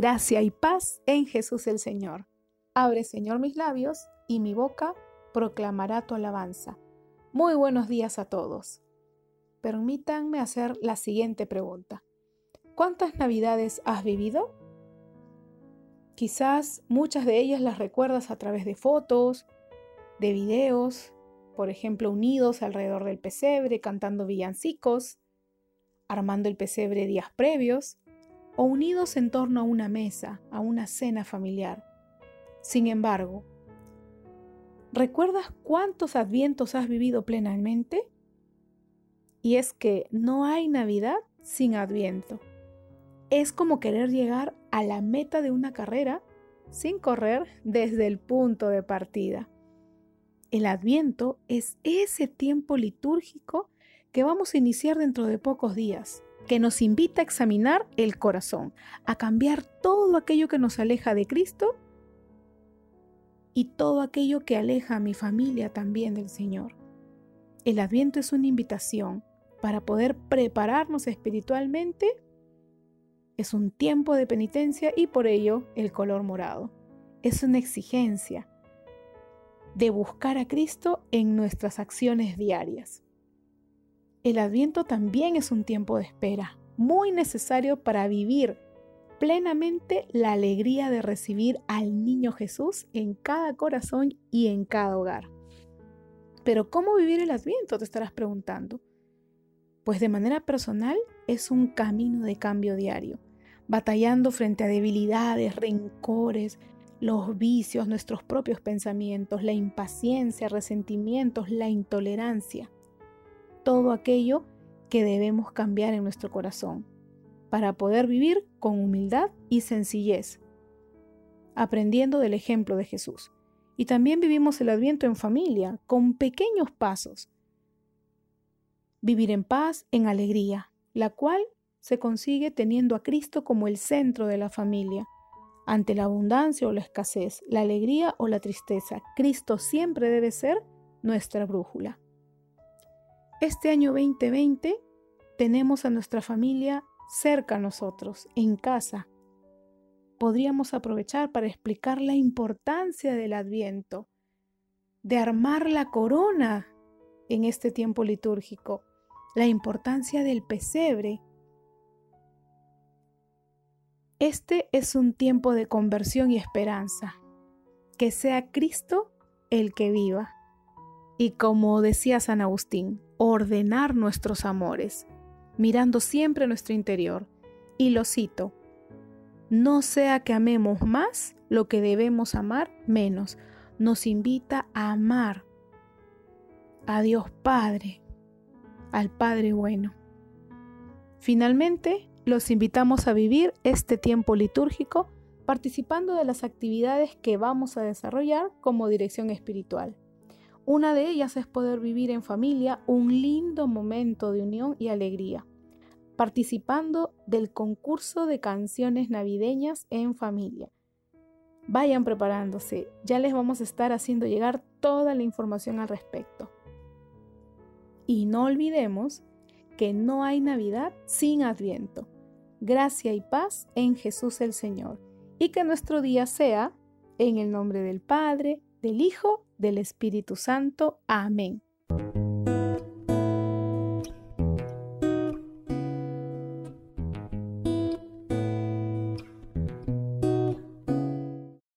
Gracia y paz en Jesús el Señor. Abre, Señor, mis labios y mi boca proclamará tu alabanza. Muy buenos días a todos. Permítanme hacer la siguiente pregunta. ¿Cuántas navidades has vivido? Quizás muchas de ellas las recuerdas a través de fotos, de videos, por ejemplo, unidos alrededor del pesebre, cantando villancicos, armando el pesebre días previos, o unidos en torno a una mesa, a una cena familiar. Sin embargo, ¿recuerdas cuántos advientos has vivido plenamente? Y es que no hay Navidad sin adviento. Es como querer llegar a la meta de una carrera sin correr desde el punto de partida. El adviento es ese tiempo litúrgico que vamos a iniciar dentro de pocos días que nos invita a examinar el corazón, a cambiar todo aquello que nos aleja de Cristo y todo aquello que aleja a mi familia también del Señor. El adviento es una invitación para poder prepararnos espiritualmente. Es un tiempo de penitencia y por ello el color morado. Es una exigencia de buscar a Cristo en nuestras acciones diarias. El adviento también es un tiempo de espera, muy necesario para vivir plenamente la alegría de recibir al niño Jesús en cada corazón y en cada hogar. Pero ¿cómo vivir el adviento? Te estarás preguntando. Pues de manera personal es un camino de cambio diario, batallando frente a debilidades, rencores, los vicios, nuestros propios pensamientos, la impaciencia, resentimientos, la intolerancia todo aquello que debemos cambiar en nuestro corazón para poder vivir con humildad y sencillez, aprendiendo del ejemplo de Jesús. Y también vivimos el adviento en familia, con pequeños pasos. Vivir en paz, en alegría, la cual se consigue teniendo a Cristo como el centro de la familia. Ante la abundancia o la escasez, la alegría o la tristeza, Cristo siempre debe ser nuestra brújula. Este año 2020 tenemos a nuestra familia cerca a nosotros, en casa. Podríamos aprovechar para explicar la importancia del adviento, de armar la corona en este tiempo litúrgico, la importancia del pesebre. Este es un tiempo de conversión y esperanza. Que sea Cristo el que viva. Y como decía San Agustín, ordenar nuestros amores, mirando siempre nuestro interior. Y lo cito, no sea que amemos más lo que debemos amar menos. Nos invita a amar a Dios Padre, al Padre bueno. Finalmente, los invitamos a vivir este tiempo litúrgico participando de las actividades que vamos a desarrollar como dirección espiritual. Una de ellas es poder vivir en familia un lindo momento de unión y alegría, participando del concurso de canciones navideñas en familia. Vayan preparándose, ya les vamos a estar haciendo llegar toda la información al respecto. Y no olvidemos que no hay Navidad sin Adviento. Gracia y paz en Jesús el Señor. Y que nuestro día sea en el nombre del Padre, del Hijo del Espíritu Santo. Amén.